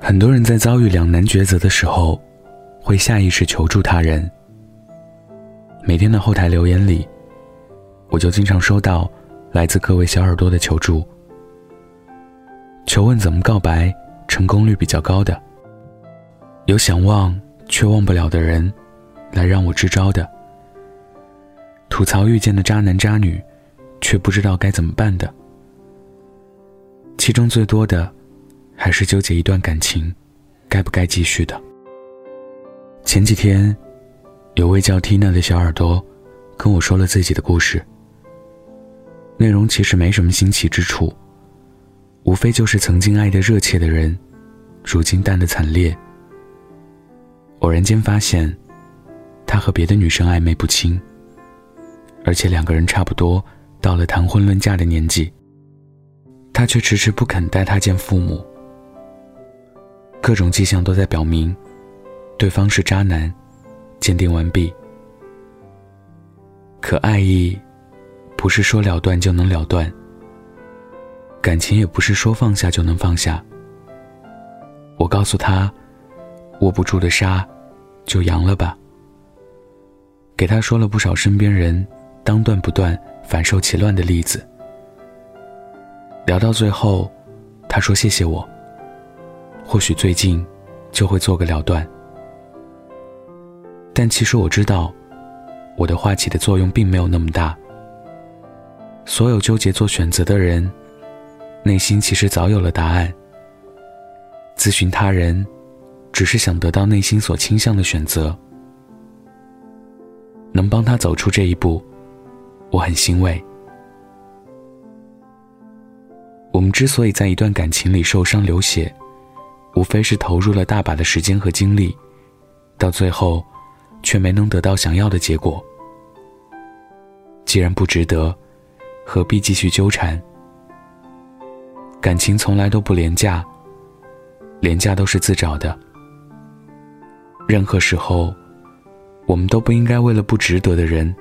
很多人在遭遇两难抉择的时候，会下意识求助他人。每天的后台留言里，我就经常收到来自各位小耳朵的求助，求问怎么告白成功率比较高的，有想忘却忘不了的人，来让我支招的，吐槽遇见的渣男渣女，却不知道该怎么办的，其中最多的。还是纠结一段感情，该不该继续的。前几天，有位叫 Tina 的小耳朵，跟我说了自己的故事。内容其实没什么新奇之处，无非就是曾经爱得热切的人，如今淡得惨烈。偶然间发现，他和别的女生暧昧不清，而且两个人差不多到了谈婚论嫁的年纪，他却迟迟不肯带她见父母。各种迹象都在表明，对方是渣男，鉴定完毕。可爱意，不是说了断就能了断；感情也不是说放下就能放下。我告诉他，握不住的沙，就扬了吧。给他说了不少身边人当断不断、反受其乱的例子。聊到最后，他说谢谢我。或许最近就会做个了断，但其实我知道，我的话起的作用并没有那么大。所有纠结做选择的人，内心其实早有了答案。咨询他人，只是想得到内心所倾向的选择。能帮他走出这一步，我很欣慰。我们之所以在一段感情里受伤流血。无非是投入了大把的时间和精力，到最后，却没能得到想要的结果。既然不值得，何必继续纠缠？感情从来都不廉价，廉价都是自找的。任何时候，我们都不应该为了不值得的人、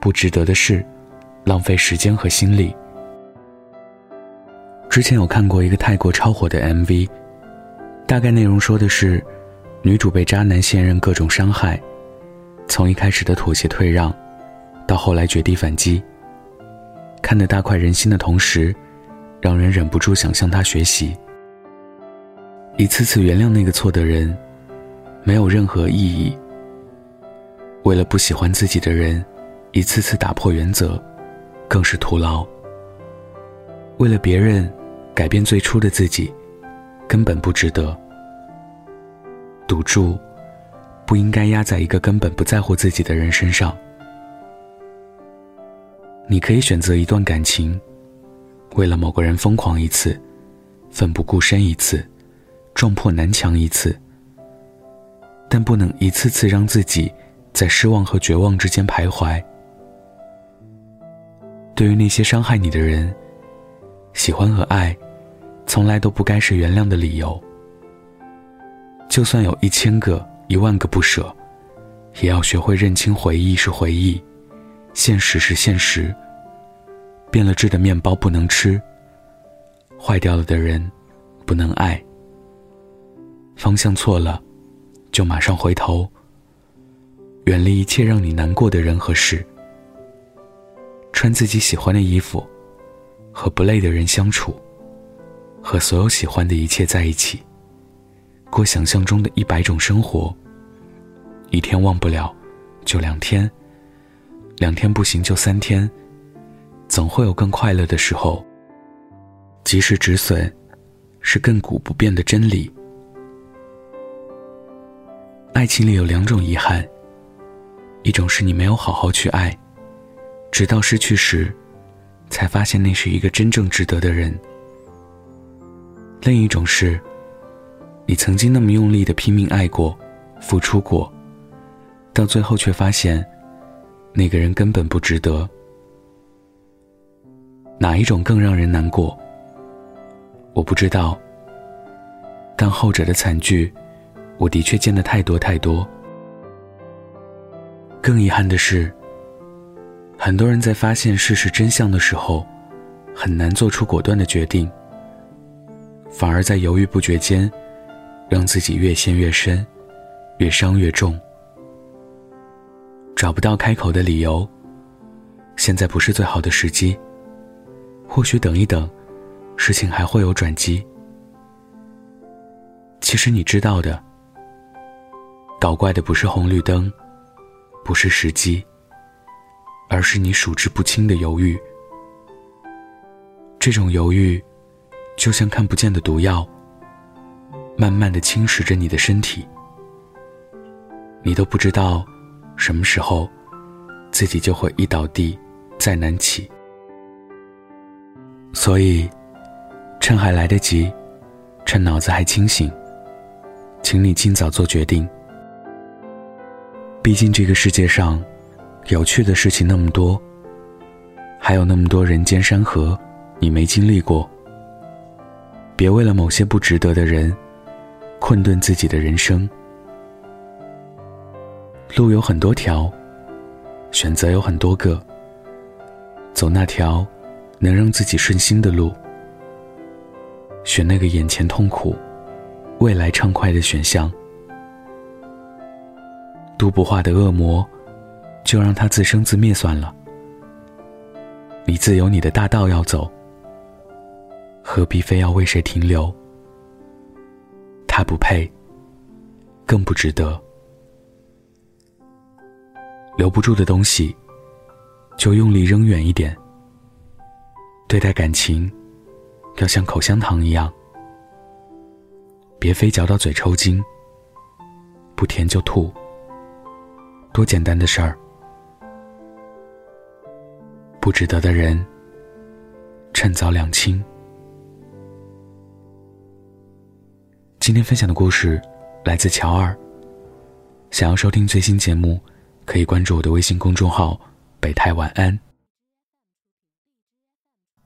不值得的事，浪费时间和心力。之前有看过一个泰国超火的 MV。大概内容说的是，女主被渣男现任各种伤害，从一开始的妥协退让，到后来绝地反击。看得大快人心的同时，让人忍不住想向他学习。一次次原谅那个错的人，没有任何意义。为了不喜欢自己的人，一次次打破原则，更是徒劳。为了别人，改变最初的自己。根本不值得。赌注不应该压在一个根本不在乎自己的人身上。你可以选择一段感情，为了某个人疯狂一次，奋不顾身一次，撞破南墙一次，但不能一次次让自己在失望和绝望之间徘徊。对于那些伤害你的人，喜欢和爱。从来都不该是原谅的理由。就算有一千个、一万个不舍，也要学会认清回忆是回忆，现实是现实。变了质的面包不能吃，坏掉了的人不能爱。方向错了，就马上回头，远离一切让你难过的人和事。穿自己喜欢的衣服，和不累的人相处。和所有喜欢的一切在一起，过想象中的一百种生活。一天忘不了，就两天；两天不行就三天。总会有更快乐的时候。及时止损，是亘古不变的真理。爱情里有两种遗憾，一种是你没有好好去爱，直到失去时，才发现那是一个真正值得的人。另一种是，你曾经那么用力的拼命爱过、付出过，到最后却发现，那个人根本不值得。哪一种更让人难过？我不知道。但后者的惨剧，我的确见得太多太多。更遗憾的是，很多人在发现事实真相的时候，很难做出果断的决定。反而在犹豫不决间，让自己越陷越深，越伤越重。找不到开口的理由，现在不是最好的时机。或许等一等，事情还会有转机。其实你知道的，搞怪的不是红绿灯，不是时机，而是你数之不清的犹豫。这种犹豫，就像看不见的毒药，慢慢的侵蚀着你的身体。你都不知道，什么时候，自己就会一倒地，再难起。所以，趁还来得及，趁脑子还清醒，请你尽早做决定。毕竟这个世界上，有趣的事情那么多，还有那么多人间山河。你没经历过，别为了某些不值得的人，困顿自己的人生。路有很多条，选择有很多个，走那条能让自己顺心的路，选那个眼前痛苦、未来畅快的选项。度不化的恶魔，就让他自生自灭算了。你自有你的大道要走。何必非要为谁停留？他不配，更不值得。留不住的东西，就用力扔远一点。对待感情，要像口香糖一样，别非嚼到嘴抽筋，不甜就吐。多简单的事儿，不值得的人，趁早两清。今天分享的故事来自乔二。想要收听最新节目，可以关注我的微信公众号“北太晚安”。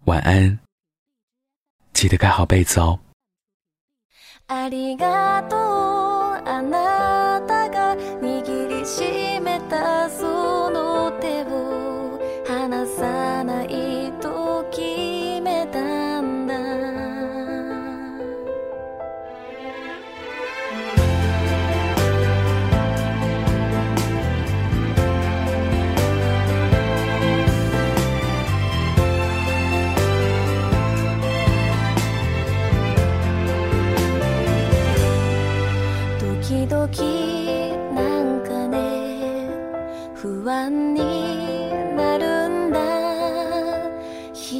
晚安，记得盖好被子哦。抱きしめて涙も全部ぬくもりに溶かして抱きしめてそうあなたの腕であ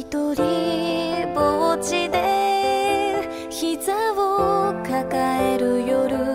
一人ぼっちで膝を抱える夜。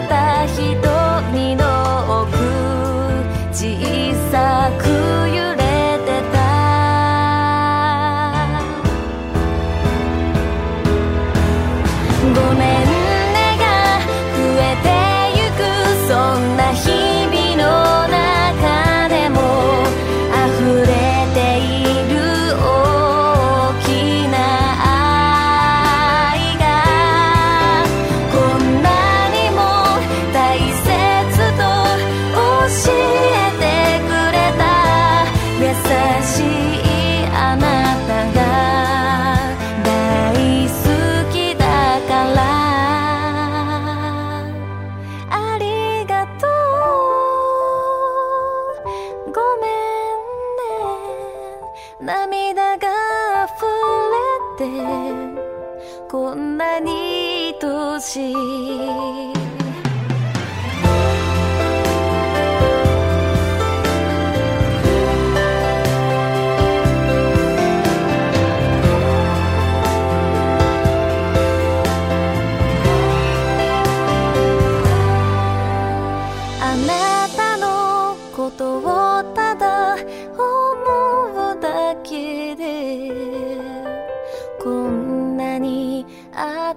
た瞳の奥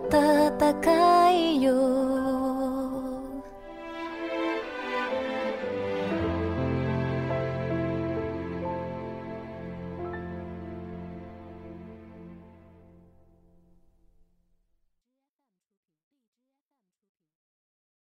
暖かい